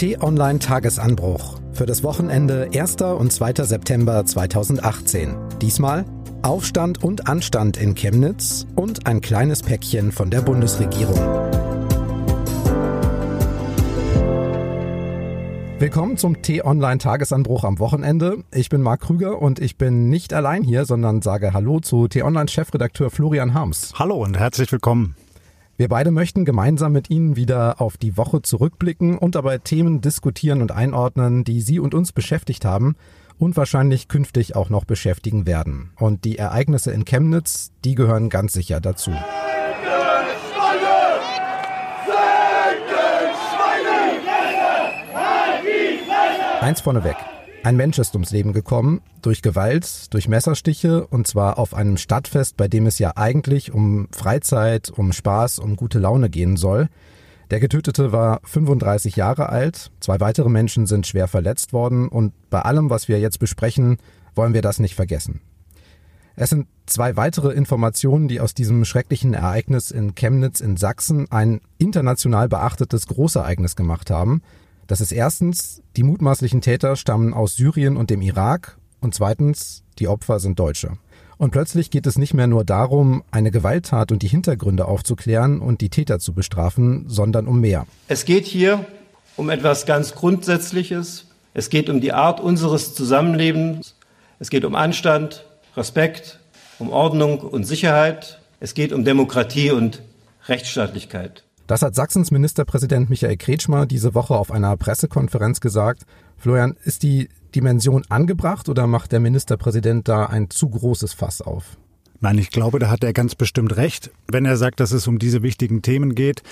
T-Online Tagesanbruch für das Wochenende 1. und 2. September 2018. Diesmal Aufstand und Anstand in Chemnitz und ein kleines Päckchen von der Bundesregierung. Willkommen zum T-Online Tagesanbruch am Wochenende. Ich bin Marc Krüger und ich bin nicht allein hier, sondern sage Hallo zu T-Online Chefredakteur Florian Harms. Hallo und herzlich willkommen. Wir beide möchten gemeinsam mit Ihnen wieder auf die Woche zurückblicken und dabei Themen diskutieren und einordnen, die Sie und uns beschäftigt haben und wahrscheinlich künftig auch noch beschäftigen werden. Und die Ereignisse in Chemnitz, die gehören ganz sicher dazu. Eins vorneweg. Ein Mensch ist ums Leben gekommen, durch Gewalt, durch Messerstiche, und zwar auf einem Stadtfest, bei dem es ja eigentlich um Freizeit, um Spaß, um gute Laune gehen soll. Der Getötete war 35 Jahre alt, zwei weitere Menschen sind schwer verletzt worden, und bei allem, was wir jetzt besprechen, wollen wir das nicht vergessen. Es sind zwei weitere Informationen, die aus diesem schrecklichen Ereignis in Chemnitz in Sachsen ein international beachtetes Großereignis gemacht haben – das ist erstens, die mutmaßlichen Täter stammen aus Syrien und dem Irak und zweitens, die Opfer sind Deutsche. Und plötzlich geht es nicht mehr nur darum, eine Gewalttat und die Hintergründe aufzuklären und die Täter zu bestrafen, sondern um mehr. Es geht hier um etwas ganz Grundsätzliches. Es geht um die Art unseres Zusammenlebens. Es geht um Anstand, Respekt, um Ordnung und Sicherheit. Es geht um Demokratie und Rechtsstaatlichkeit. Das hat Sachsens Ministerpräsident Michael Kretschmer diese Woche auf einer Pressekonferenz gesagt. Florian, ist die Dimension angebracht oder macht der Ministerpräsident da ein zu großes Fass auf? Nein, ich glaube, da hat er ganz bestimmt recht, wenn er sagt, dass es um diese wichtigen Themen geht.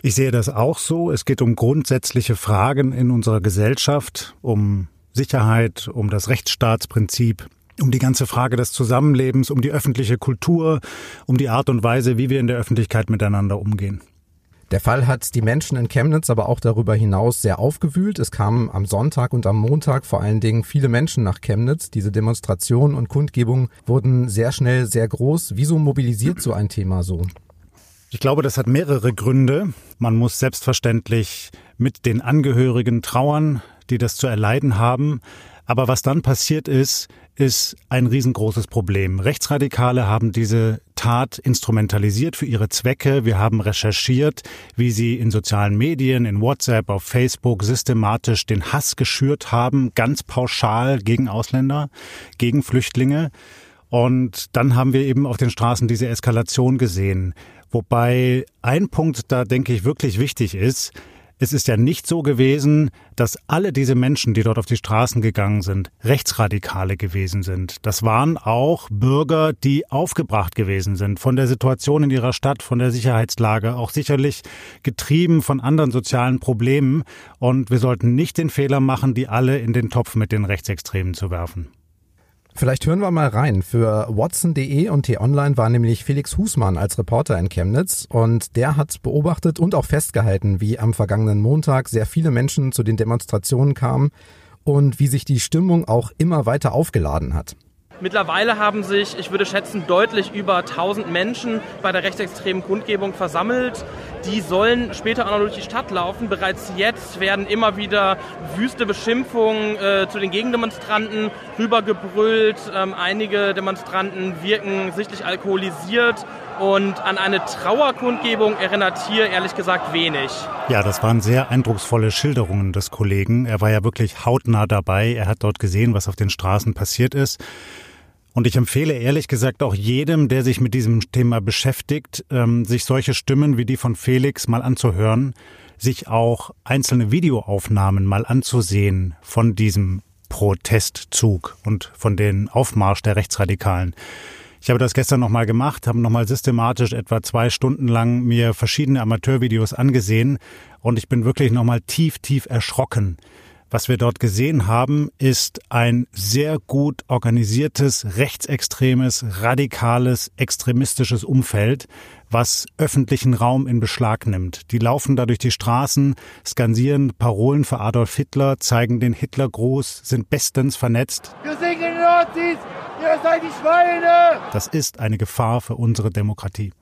Ich sehe das auch so. Es geht um grundsätzliche Fragen in unserer Gesellschaft, um Sicherheit, um das Rechtsstaatsprinzip, um die ganze Frage des Zusammenlebens, um die öffentliche Kultur, um die Art und Weise, wie wir in der Öffentlichkeit miteinander umgehen. Der Fall hat die Menschen in Chemnitz aber auch darüber hinaus sehr aufgewühlt. Es kamen am Sonntag und am Montag vor allen Dingen viele Menschen nach Chemnitz. Diese Demonstrationen und Kundgebungen wurden sehr schnell sehr groß. Wieso mobilisiert so ein Thema so? Ich glaube, das hat mehrere Gründe. Man muss selbstverständlich mit den Angehörigen trauern, die das zu erleiden haben. Aber was dann passiert ist, ist ein riesengroßes Problem. Rechtsradikale haben diese Tat instrumentalisiert für ihre Zwecke. Wir haben recherchiert, wie sie in sozialen Medien, in WhatsApp, auf Facebook systematisch den Hass geschürt haben, ganz pauschal gegen Ausländer, gegen Flüchtlinge. Und dann haben wir eben auf den Straßen diese Eskalation gesehen. Wobei ein Punkt da, denke ich, wirklich wichtig ist, es ist ja nicht so gewesen, dass alle diese Menschen, die dort auf die Straßen gegangen sind, Rechtsradikale gewesen sind. Das waren auch Bürger, die aufgebracht gewesen sind von der Situation in ihrer Stadt, von der Sicherheitslage, auch sicherlich getrieben von anderen sozialen Problemen. Und wir sollten nicht den Fehler machen, die alle in den Topf mit den Rechtsextremen zu werfen. Vielleicht hören wir mal rein. Für Watson.de und T-Online war nämlich Felix Husmann als Reporter in Chemnitz und der hat beobachtet und auch festgehalten, wie am vergangenen Montag sehr viele Menschen zu den Demonstrationen kamen und wie sich die Stimmung auch immer weiter aufgeladen hat. Mittlerweile haben sich, ich würde schätzen, deutlich über 1000 Menschen bei der rechtsextremen Kundgebung versammelt. Die sollen später auch noch durch die Stadt laufen. Bereits jetzt werden immer wieder wüste Beschimpfungen äh, zu den Gegendemonstranten rübergebrüllt. Ähm, einige Demonstranten wirken sichtlich alkoholisiert. Und an eine Trauerkundgebung erinnert hier ehrlich gesagt wenig. Ja, das waren sehr eindrucksvolle Schilderungen des Kollegen. Er war ja wirklich hautnah dabei. Er hat dort gesehen, was auf den Straßen passiert ist. Und ich empfehle ehrlich gesagt auch jedem, der sich mit diesem Thema beschäftigt, ähm, sich solche Stimmen wie die von Felix mal anzuhören, sich auch einzelne Videoaufnahmen mal anzusehen von diesem Protestzug und von den Aufmarsch der Rechtsradikalen. Ich habe das gestern nochmal gemacht, habe nochmal systematisch etwa zwei Stunden lang mir verschiedene Amateurvideos angesehen und ich bin wirklich nochmal tief, tief erschrocken, was wir dort gesehen haben, ist ein sehr gut organisiertes, rechtsextremes, radikales, extremistisches Umfeld, was öffentlichen Raum in Beschlag nimmt. Die laufen da durch die Straßen, skansieren Parolen für Adolf Hitler, zeigen den Hitlergruß, sind bestens vernetzt. Wir singen Nazis, ihr seid die Schweine! Das ist eine Gefahr für unsere Demokratie.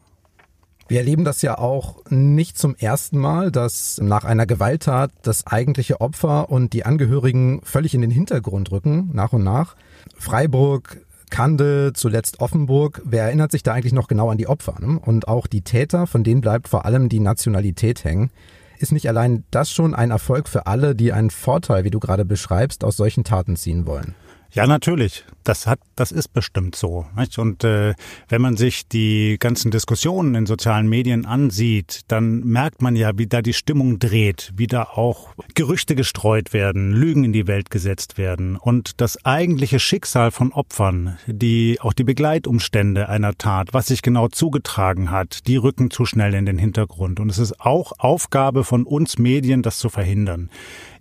Wir erleben das ja auch nicht zum ersten Mal, dass nach einer Gewalttat das eigentliche Opfer und die Angehörigen völlig in den Hintergrund rücken, nach und nach. Freiburg, Kande, zuletzt Offenburg. Wer erinnert sich da eigentlich noch genau an die Opfer? Ne? Und auch die Täter, von denen bleibt vor allem die Nationalität hängen. Ist nicht allein das schon ein Erfolg für alle, die einen Vorteil, wie du gerade beschreibst, aus solchen Taten ziehen wollen? Ja, natürlich. Das hat, das ist bestimmt so. Nicht? Und äh, wenn man sich die ganzen Diskussionen in sozialen Medien ansieht, dann merkt man ja, wie da die Stimmung dreht, wie da auch Gerüchte gestreut werden, Lügen in die Welt gesetzt werden und das eigentliche Schicksal von Opfern, die auch die Begleitumstände einer Tat, was sich genau zugetragen hat, die rücken zu schnell in den Hintergrund. Und es ist auch Aufgabe von uns Medien, das zu verhindern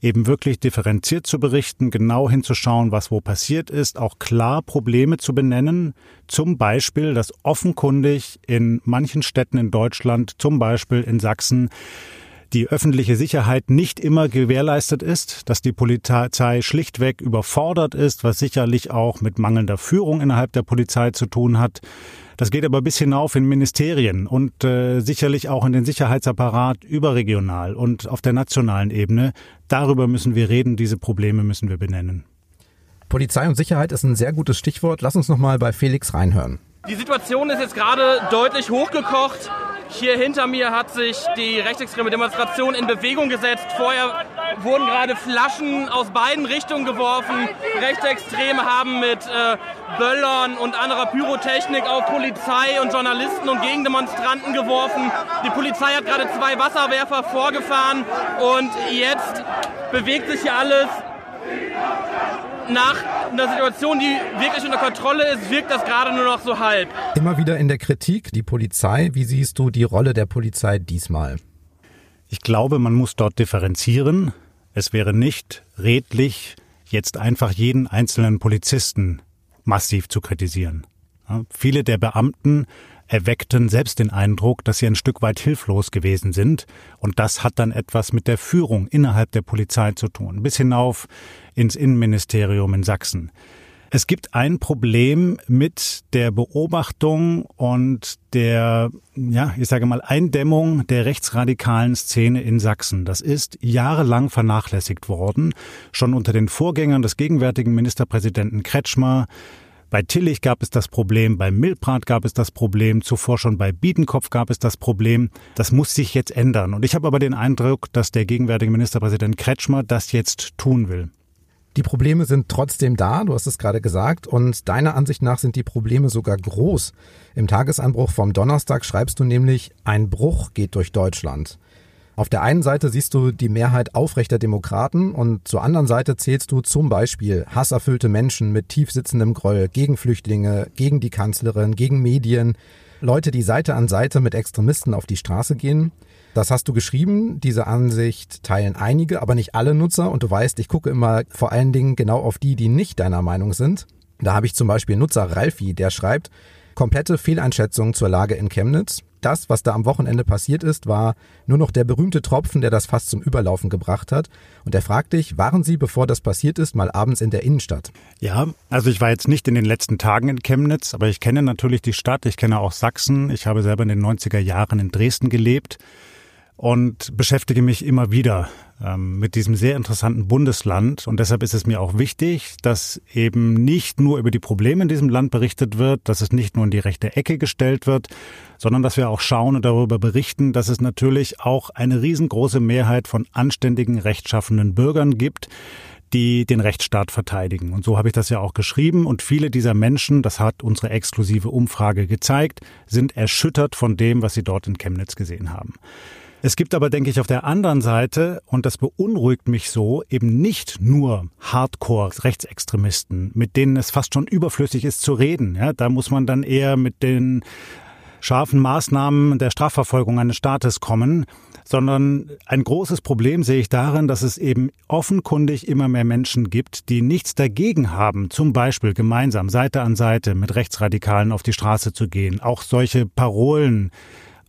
eben wirklich differenziert zu berichten, genau hinzuschauen, was wo passiert ist, auch klar Probleme zu benennen, zum Beispiel, dass offenkundig in manchen Städten in Deutschland, zum Beispiel in Sachsen, die öffentliche Sicherheit nicht immer gewährleistet ist, dass die Polizei schlichtweg überfordert ist, was sicherlich auch mit mangelnder Führung innerhalb der Polizei zu tun hat. Das geht aber bis hinauf in Ministerien und äh, sicherlich auch in den Sicherheitsapparat überregional und auf der nationalen Ebene. Darüber müssen wir reden, diese Probleme müssen wir benennen. Polizei und Sicherheit ist ein sehr gutes Stichwort. Lass uns noch mal bei Felix reinhören. Die Situation ist jetzt gerade deutlich hochgekocht. Hier hinter mir hat sich die rechtsextreme Demonstration in Bewegung gesetzt. Vorher wurden gerade Flaschen aus beiden Richtungen geworfen. Rechtsextreme haben mit äh, Böllern und anderer Pyrotechnik auf Polizei und Journalisten und Gegendemonstranten geworfen. Die Polizei hat gerade zwei Wasserwerfer vorgefahren und jetzt bewegt sich hier alles nach einer Situation, die wirklich unter Kontrolle ist, wirkt das gerade nur noch so halb. Immer wieder in der Kritik die Polizei. Wie siehst du die Rolle der Polizei diesmal? Ich glaube, man muss dort differenzieren. Es wäre nicht redlich, jetzt einfach jeden einzelnen Polizisten massiv zu kritisieren. Ja, viele der Beamten erweckten selbst den Eindruck, dass sie ein Stück weit hilflos gewesen sind. Und das hat dann etwas mit der Führung innerhalb der Polizei zu tun, bis hinauf ins Innenministerium in Sachsen. Es gibt ein Problem mit der Beobachtung und der, ja, ich sage mal, Eindämmung der rechtsradikalen Szene in Sachsen. Das ist jahrelang vernachlässigt worden, schon unter den Vorgängern des gegenwärtigen Ministerpräsidenten Kretschmer, bei Tillich gab es das Problem, bei Milprat gab es das Problem, zuvor schon bei Biedenkopf gab es das Problem. Das muss sich jetzt ändern. Und ich habe aber den Eindruck, dass der gegenwärtige Ministerpräsident Kretschmer das jetzt tun will. Die Probleme sind trotzdem da, du hast es gerade gesagt, und deiner Ansicht nach sind die Probleme sogar groß. Im Tagesanbruch vom Donnerstag schreibst du nämlich, ein Bruch geht durch Deutschland. Auf der einen Seite siehst du die Mehrheit aufrechter Demokraten und zur anderen Seite zählst du zum Beispiel hasserfüllte Menschen mit tiefsitzendem Groll gegen Flüchtlinge, gegen die Kanzlerin, gegen Medien, Leute, die Seite an Seite mit Extremisten auf die Straße gehen. Das hast du geschrieben. Diese Ansicht teilen einige, aber nicht alle Nutzer. Und du weißt, ich gucke immer vor allen Dingen genau auf die, die nicht deiner Meinung sind. Da habe ich zum Beispiel Nutzer Ralfi, der schreibt, komplette Fehleinschätzung zur Lage in Chemnitz das, was da am Wochenende passiert ist, war nur noch der berühmte Tropfen, der das fast zum Überlaufen gebracht hat. Und er fragt dich, waren Sie, bevor das passiert ist, mal abends in der Innenstadt? Ja, also ich war jetzt nicht in den letzten Tagen in Chemnitz, aber ich kenne natürlich die Stadt, ich kenne auch Sachsen. Ich habe selber in den 90er Jahren in Dresden gelebt und beschäftige mich immer wieder ähm, mit diesem sehr interessanten Bundesland. Und deshalb ist es mir auch wichtig, dass eben nicht nur über die Probleme in diesem Land berichtet wird, dass es nicht nur in die rechte Ecke gestellt wird, sondern dass wir auch schauen und darüber berichten, dass es natürlich auch eine riesengroße Mehrheit von anständigen, rechtschaffenden Bürgern gibt, die den Rechtsstaat verteidigen. Und so habe ich das ja auch geschrieben. Und viele dieser Menschen, das hat unsere exklusive Umfrage gezeigt, sind erschüttert von dem, was sie dort in Chemnitz gesehen haben. Es gibt aber, denke ich, auf der anderen Seite, und das beunruhigt mich so, eben nicht nur Hardcore-Rechtsextremisten, mit denen es fast schon überflüssig ist zu reden. Ja, da muss man dann eher mit den scharfen Maßnahmen der Strafverfolgung eines Staates kommen, sondern ein großes Problem sehe ich darin, dass es eben offenkundig immer mehr Menschen gibt, die nichts dagegen haben, zum Beispiel gemeinsam Seite an Seite mit Rechtsradikalen auf die Straße zu gehen, auch solche Parolen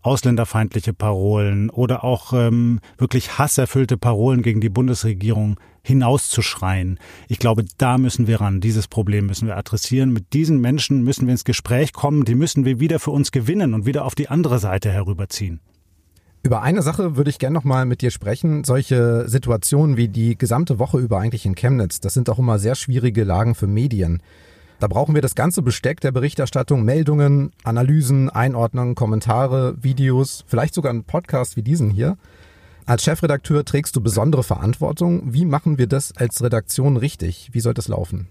ausländerfeindliche Parolen oder auch ähm, wirklich hasserfüllte Parolen gegen die Bundesregierung hinauszuschreien. Ich glaube, da müssen wir ran. Dieses Problem müssen wir adressieren. Mit diesen Menschen müssen wir ins Gespräch kommen. Die müssen wir wieder für uns gewinnen und wieder auf die andere Seite herüberziehen. Über eine Sache würde ich gerne noch mal mit dir sprechen. Solche Situationen wie die gesamte Woche über eigentlich in Chemnitz, das sind auch immer sehr schwierige Lagen für Medien. Da brauchen wir das ganze Besteck der Berichterstattung, Meldungen, Analysen, Einordnungen, Kommentare, Videos, vielleicht sogar einen Podcast wie diesen hier. Als Chefredakteur trägst du besondere Verantwortung. Wie machen wir das als Redaktion richtig? Wie soll das laufen?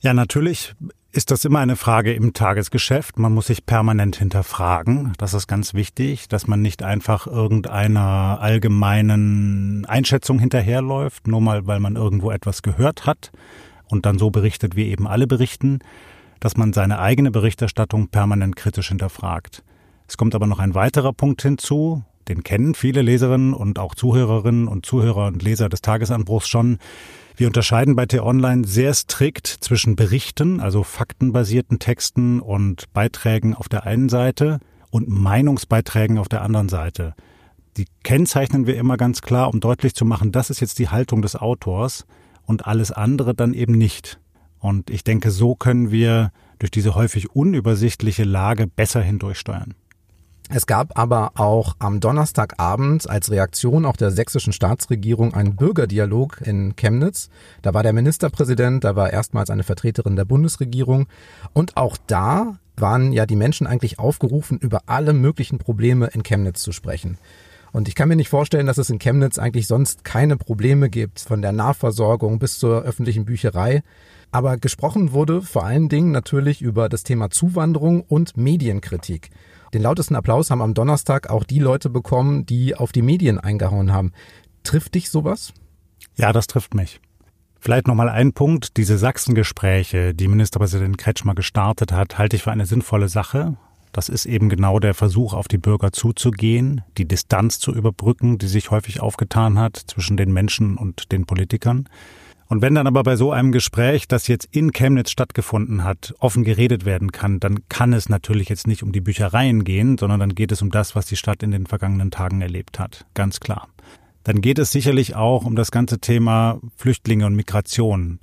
Ja, natürlich ist das immer eine Frage im Tagesgeschäft. Man muss sich permanent hinterfragen. Das ist ganz wichtig, dass man nicht einfach irgendeiner allgemeinen Einschätzung hinterherläuft, nur mal weil man irgendwo etwas gehört hat und dann so berichtet, wie eben alle berichten, dass man seine eigene Berichterstattung permanent kritisch hinterfragt. Es kommt aber noch ein weiterer Punkt hinzu, den kennen viele Leserinnen und auch Zuhörerinnen und Zuhörer und Leser des Tagesanbruchs schon. Wir unterscheiden bei T-Online sehr strikt zwischen Berichten, also faktenbasierten Texten und Beiträgen auf der einen Seite und Meinungsbeiträgen auf der anderen Seite. Die kennzeichnen wir immer ganz klar, um deutlich zu machen, das ist jetzt die Haltung des Autors und alles andere dann eben nicht. Und ich denke, so können wir durch diese häufig unübersichtliche Lage besser hindurchsteuern. Es gab aber auch am Donnerstagabend als Reaktion auch der sächsischen Staatsregierung einen Bürgerdialog in Chemnitz. Da war der Ministerpräsident, da war erstmals eine Vertreterin der Bundesregierung. Und auch da waren ja die Menschen eigentlich aufgerufen, über alle möglichen Probleme in Chemnitz zu sprechen. Und ich kann mir nicht vorstellen, dass es in Chemnitz eigentlich sonst keine Probleme gibt, von der Nahversorgung bis zur öffentlichen Bücherei. Aber gesprochen wurde vor allen Dingen natürlich über das Thema Zuwanderung und Medienkritik. Den lautesten Applaus haben am Donnerstag auch die Leute bekommen, die auf die Medien eingehauen haben. Trifft dich sowas? Ja, das trifft mich. Vielleicht nochmal ein Punkt. Diese Sachsengespräche, die Ministerpräsident Kretschmer gestartet hat, halte ich für eine sinnvolle Sache. Das ist eben genau der Versuch, auf die Bürger zuzugehen, die Distanz zu überbrücken, die sich häufig aufgetan hat zwischen den Menschen und den Politikern. Und wenn dann aber bei so einem Gespräch, das jetzt in Chemnitz stattgefunden hat, offen geredet werden kann, dann kann es natürlich jetzt nicht um die Büchereien gehen, sondern dann geht es um das, was die Stadt in den vergangenen Tagen erlebt hat. Ganz klar. Dann geht es sicherlich auch um das ganze Thema Flüchtlinge und Migration.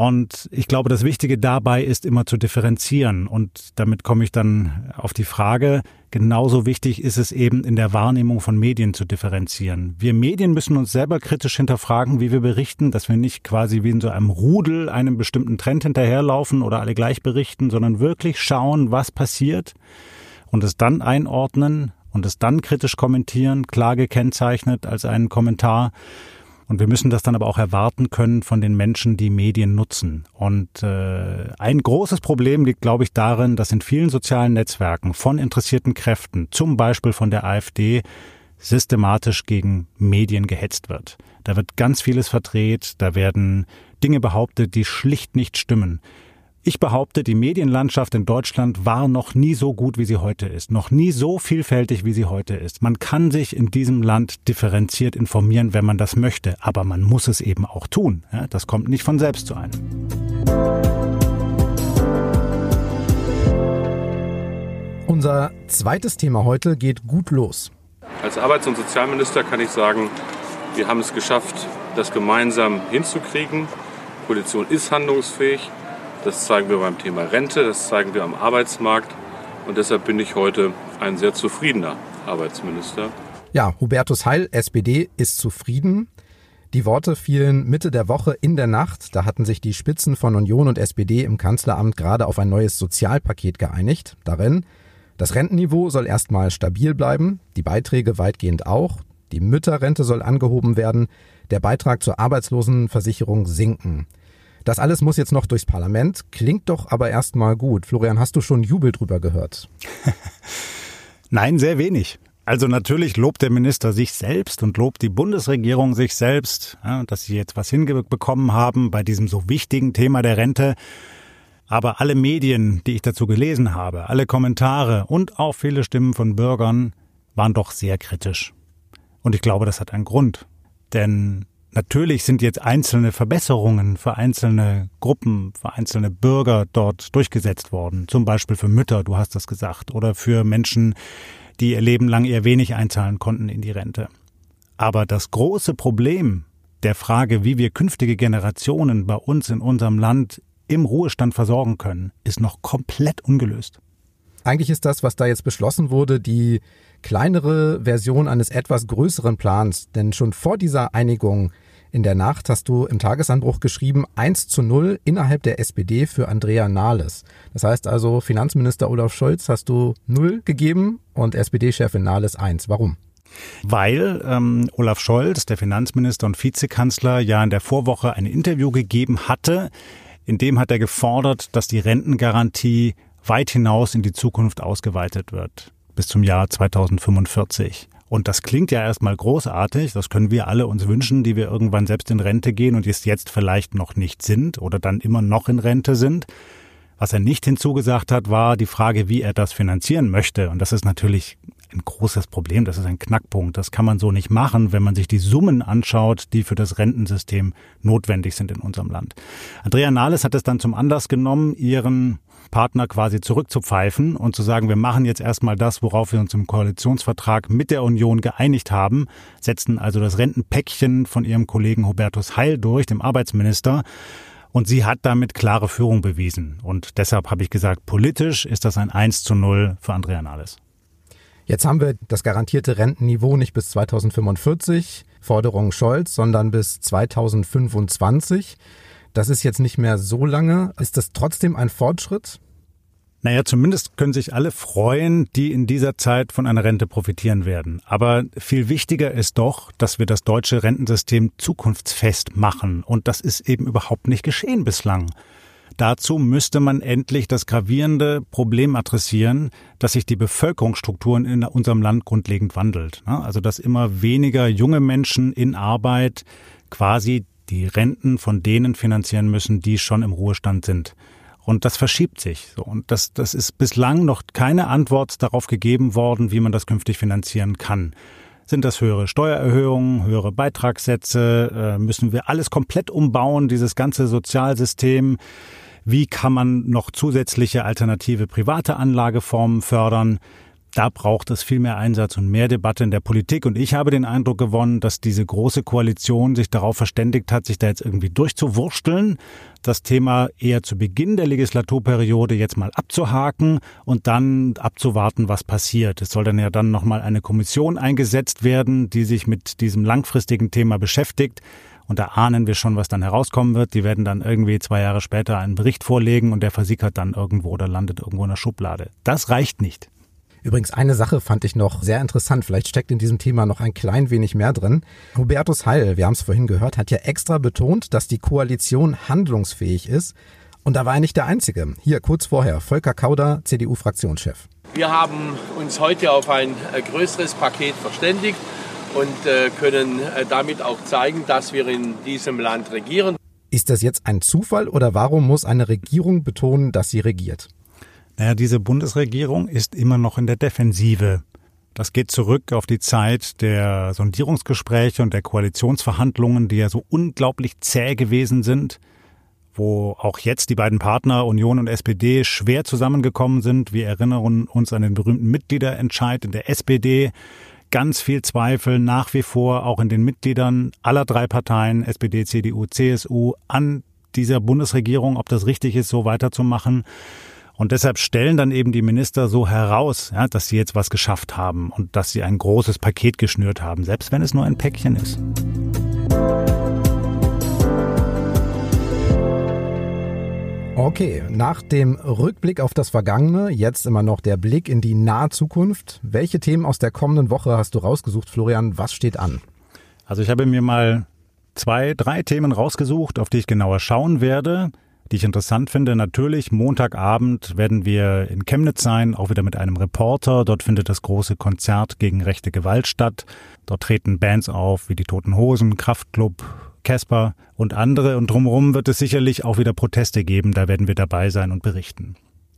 Und ich glaube, das Wichtige dabei ist immer zu differenzieren. Und damit komme ich dann auf die Frage, genauso wichtig ist es eben in der Wahrnehmung von Medien zu differenzieren. Wir Medien müssen uns selber kritisch hinterfragen, wie wir berichten, dass wir nicht quasi wie in so einem Rudel einem bestimmten Trend hinterherlaufen oder alle gleich berichten, sondern wirklich schauen, was passiert und es dann einordnen und es dann kritisch kommentieren, klar gekennzeichnet als einen Kommentar und wir müssen das dann aber auch erwarten können von den Menschen, die Medien nutzen. Und äh, ein großes Problem liegt, glaube ich, darin, dass in vielen sozialen Netzwerken von interessierten Kräften, zum Beispiel von der AfD, systematisch gegen Medien gehetzt wird. Da wird ganz vieles verdreht, da werden Dinge behauptet, die schlicht nicht stimmen. Ich behaupte, die Medienlandschaft in Deutschland war noch nie so gut, wie sie heute ist, noch nie so vielfältig, wie sie heute ist. Man kann sich in diesem Land differenziert informieren, wenn man das möchte, aber man muss es eben auch tun. Das kommt nicht von selbst zu einem. Unser zweites Thema heute geht gut los. Als Arbeits- und Sozialminister kann ich sagen, wir haben es geschafft, das gemeinsam hinzukriegen. Die Koalition ist handlungsfähig. Das zeigen wir beim Thema Rente, das zeigen wir am Arbeitsmarkt. Und deshalb bin ich heute ein sehr zufriedener Arbeitsminister. Ja, Hubertus Heil, SPD, ist zufrieden. Die Worte fielen Mitte der Woche in der Nacht. Da hatten sich die Spitzen von Union und SPD im Kanzleramt gerade auf ein neues Sozialpaket geeinigt. Darin, das Rentenniveau soll erstmal stabil bleiben, die Beiträge weitgehend auch, die Mütterrente soll angehoben werden, der Beitrag zur Arbeitslosenversicherung sinken. Das alles muss jetzt noch durchs Parlament, klingt doch aber erstmal gut. Florian, hast du schon Jubel drüber gehört? Nein, sehr wenig. Also natürlich lobt der Minister sich selbst und lobt die Bundesregierung sich selbst, ja, dass sie jetzt was hinbekommen haben bei diesem so wichtigen Thema der Rente. Aber alle Medien, die ich dazu gelesen habe, alle Kommentare und auch viele Stimmen von Bürgern waren doch sehr kritisch. Und ich glaube, das hat einen Grund. Denn Natürlich sind jetzt einzelne Verbesserungen für einzelne Gruppen, für einzelne Bürger dort durchgesetzt worden. Zum Beispiel für Mütter, du hast das gesagt, oder für Menschen, die ihr Leben lang eher wenig einzahlen konnten in die Rente. Aber das große Problem der Frage, wie wir künftige Generationen bei uns in unserem Land im Ruhestand versorgen können, ist noch komplett ungelöst. Eigentlich ist das, was da jetzt beschlossen wurde, die kleinere Version eines etwas größeren Plans. Denn schon vor dieser Einigung in der Nacht hast du im Tagesanbruch geschrieben 1 zu 0 innerhalb der SPD für Andrea Nahles. Das heißt also, Finanzminister Olaf Scholz hast du 0 gegeben und SPD-Chefin Nahles 1. Warum? Weil ähm, Olaf Scholz, der Finanzminister und Vizekanzler, ja in der Vorwoche ein Interview gegeben hatte, in dem hat er gefordert, dass die Rentengarantie weit hinaus in die Zukunft ausgeweitet wird, bis zum Jahr 2045. Und das klingt ja erstmal großartig, das können wir alle uns wünschen, die wir irgendwann selbst in Rente gehen und es jetzt vielleicht noch nicht sind oder dann immer noch in Rente sind. Was er nicht hinzugesagt hat, war die Frage, wie er das finanzieren möchte. Und das ist natürlich ein großes Problem, das ist ein Knackpunkt. Das kann man so nicht machen, wenn man sich die Summen anschaut, die für das Rentensystem notwendig sind in unserem Land. Andrea Nahles hat es dann zum Anlass genommen, ihren Partner quasi zurückzupfeifen und zu sagen, wir machen jetzt erstmal das, worauf wir uns im Koalitionsvertrag mit der Union geeinigt haben, setzten also das Rentenpäckchen von ihrem Kollegen Hubertus Heil durch, dem Arbeitsminister. Und sie hat damit klare Führung bewiesen. Und deshalb habe ich gesagt, politisch ist das ein 1 zu 0 für Andrea Nahles. Jetzt haben wir das garantierte Rentenniveau nicht bis 2045, Forderung Scholz, sondern bis 2025. Das ist jetzt nicht mehr so lange. Ist das trotzdem ein Fortschritt? Naja, zumindest können sich alle freuen, die in dieser Zeit von einer Rente profitieren werden. Aber viel wichtiger ist doch, dass wir das deutsche Rentensystem zukunftsfest machen. Und das ist eben überhaupt nicht geschehen bislang. Dazu müsste man endlich das gravierende Problem adressieren, dass sich die Bevölkerungsstrukturen in unserem Land grundlegend wandelt. Also dass immer weniger junge Menschen in Arbeit quasi die Renten von denen finanzieren müssen, die schon im Ruhestand sind. Und das verschiebt sich. Und das, das ist bislang noch keine Antwort darauf gegeben worden, wie man das künftig finanzieren kann. Sind das höhere Steuererhöhungen, höhere Beitragssätze? Äh, müssen wir alles komplett umbauen, dieses ganze Sozialsystem? Wie kann man noch zusätzliche alternative private Anlageformen fördern? Da braucht es viel mehr Einsatz und mehr Debatte in der Politik. Und ich habe den Eindruck gewonnen, dass diese große Koalition sich darauf verständigt hat, sich da jetzt irgendwie durchzuwursteln, das Thema eher zu Beginn der Legislaturperiode jetzt mal abzuhaken und dann abzuwarten, was passiert. Es soll dann ja dann nochmal eine Kommission eingesetzt werden, die sich mit diesem langfristigen Thema beschäftigt. Und da ahnen wir schon, was dann herauskommen wird. Die werden dann irgendwie zwei Jahre später einen Bericht vorlegen und der versickert dann irgendwo oder landet irgendwo in der Schublade. Das reicht nicht. Übrigens, eine Sache fand ich noch sehr interessant. Vielleicht steckt in diesem Thema noch ein klein wenig mehr drin. Hubertus Heil, wir haben es vorhin gehört, hat ja extra betont, dass die Koalition handlungsfähig ist. Und da war er nicht der Einzige. Hier kurz vorher, Volker Kauder, CDU-Fraktionschef. Wir haben uns heute auf ein äh, größeres Paket verständigt und äh, können äh, damit auch zeigen, dass wir in diesem Land regieren. Ist das jetzt ein Zufall oder warum muss eine Regierung betonen, dass sie regiert? Naja, diese Bundesregierung ist immer noch in der Defensive. Das geht zurück auf die Zeit der Sondierungsgespräche und der Koalitionsverhandlungen, die ja so unglaublich zäh gewesen sind, wo auch jetzt die beiden Partner Union und SPD schwer zusammengekommen sind. Wir erinnern uns an den berühmten Mitgliederentscheid in der SPD, ganz viel Zweifel nach wie vor auch in den Mitgliedern aller drei Parteien, SPD, CDU, CSU, an dieser Bundesregierung, ob das richtig ist, so weiterzumachen. Und deshalb stellen dann eben die Minister so heraus, ja, dass sie jetzt was geschafft haben und dass sie ein großes Paket geschnürt haben, selbst wenn es nur ein Päckchen ist. Okay, nach dem Rückblick auf das Vergangene, jetzt immer noch der Blick in die nahe Zukunft. Welche Themen aus der kommenden Woche hast du rausgesucht, Florian? Was steht an? Also ich habe mir mal zwei, drei Themen rausgesucht, auf die ich genauer schauen werde, die ich interessant finde. Natürlich, Montagabend werden wir in Chemnitz sein, auch wieder mit einem Reporter. Dort findet das große Konzert gegen rechte Gewalt statt. Dort treten Bands auf wie die Toten Hosen, Kraftklub, Casper und andere. Und drumherum wird es sicherlich auch wieder Proteste geben. Da werden wir dabei sein und berichten.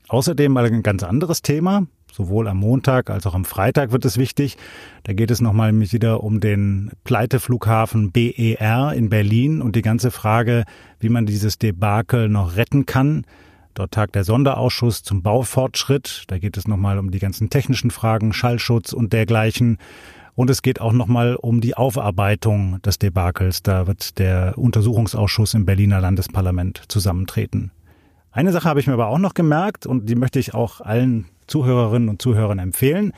Außerdem mal ein ganz anderes Thema. Sowohl am Montag als auch am Freitag wird es wichtig. Da geht es nochmal wieder um den Pleiteflughafen BER in Berlin und die ganze Frage, wie man dieses Debakel noch retten kann. Dort tagt der Sonderausschuss zum Baufortschritt. Da geht es nochmal um die ganzen technischen Fragen, Schallschutz und dergleichen. Und es geht auch nochmal um die Aufarbeitung des Debakels. Da wird der Untersuchungsausschuss im Berliner Landesparlament zusammentreten. Eine Sache habe ich mir aber auch noch gemerkt und die möchte ich auch allen Zuhörerinnen und Zuhörern empfehlen.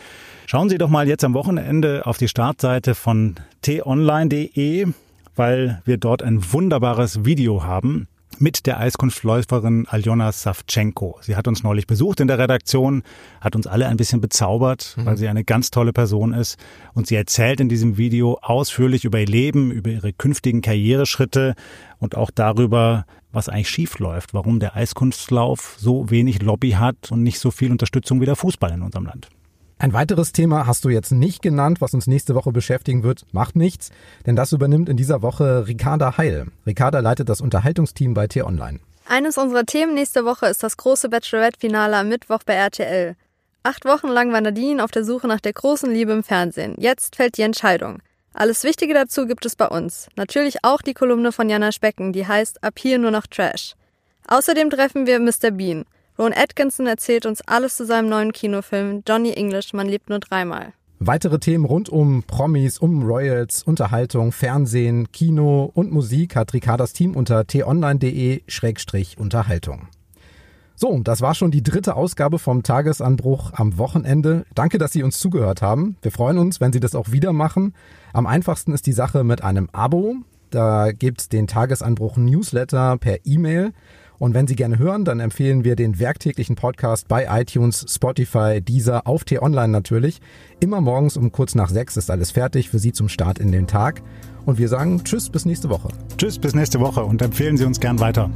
Schauen Sie doch mal jetzt am Wochenende auf die Startseite von t-online.de, weil wir dort ein wunderbares Video haben mit der Eiskunftläuferin Aljona Savchenko. Sie hat uns neulich besucht in der Redaktion, hat uns alle ein bisschen bezaubert, mhm. weil sie eine ganz tolle Person ist. Und sie erzählt in diesem Video ausführlich über ihr Leben, über ihre künftigen Karriereschritte und auch darüber, was eigentlich schief läuft, warum der Eiskunstlauf so wenig Lobby hat und nicht so viel Unterstützung wie der Fußball in unserem Land. Ein weiteres Thema hast du jetzt nicht genannt, was uns nächste Woche beschäftigen wird. Macht nichts, denn das übernimmt in dieser Woche Ricarda Heil. Ricarda leitet das Unterhaltungsteam bei T-Online. Eines unserer Themen nächste Woche ist das große Bachelorette-Finale am Mittwoch bei RTL. Acht Wochen lang war Nadine auf der Suche nach der großen Liebe im Fernsehen. Jetzt fällt die Entscheidung. Alles Wichtige dazu gibt es bei uns. Natürlich auch die Kolumne von Jana Specken, die heißt Ab hier nur noch Trash. Außerdem treffen wir Mr. Bean. Ron Atkinson erzählt uns alles zu seinem neuen Kinofilm Johnny English, man lebt nur dreimal. Weitere Themen rund um Promis, um Royals, Unterhaltung, Fernsehen, Kino und Musik hat Ricardas Team unter t-online.de-unterhaltung. So, das war schon die dritte Ausgabe vom Tagesanbruch am Wochenende. Danke, dass Sie uns zugehört haben. Wir freuen uns, wenn Sie das auch wieder machen. Am einfachsten ist die Sache mit einem Abo. Da gibt's den Tagesanbruch Newsletter per E-Mail. Und wenn Sie gerne hören, dann empfehlen wir den werktäglichen Podcast bei iTunes, Spotify, Deezer, auf T-Online natürlich. Immer morgens um kurz nach sechs ist alles fertig für Sie zum Start in den Tag. Und wir sagen Tschüss bis nächste Woche. Tschüss bis nächste Woche und empfehlen Sie uns gern weiter.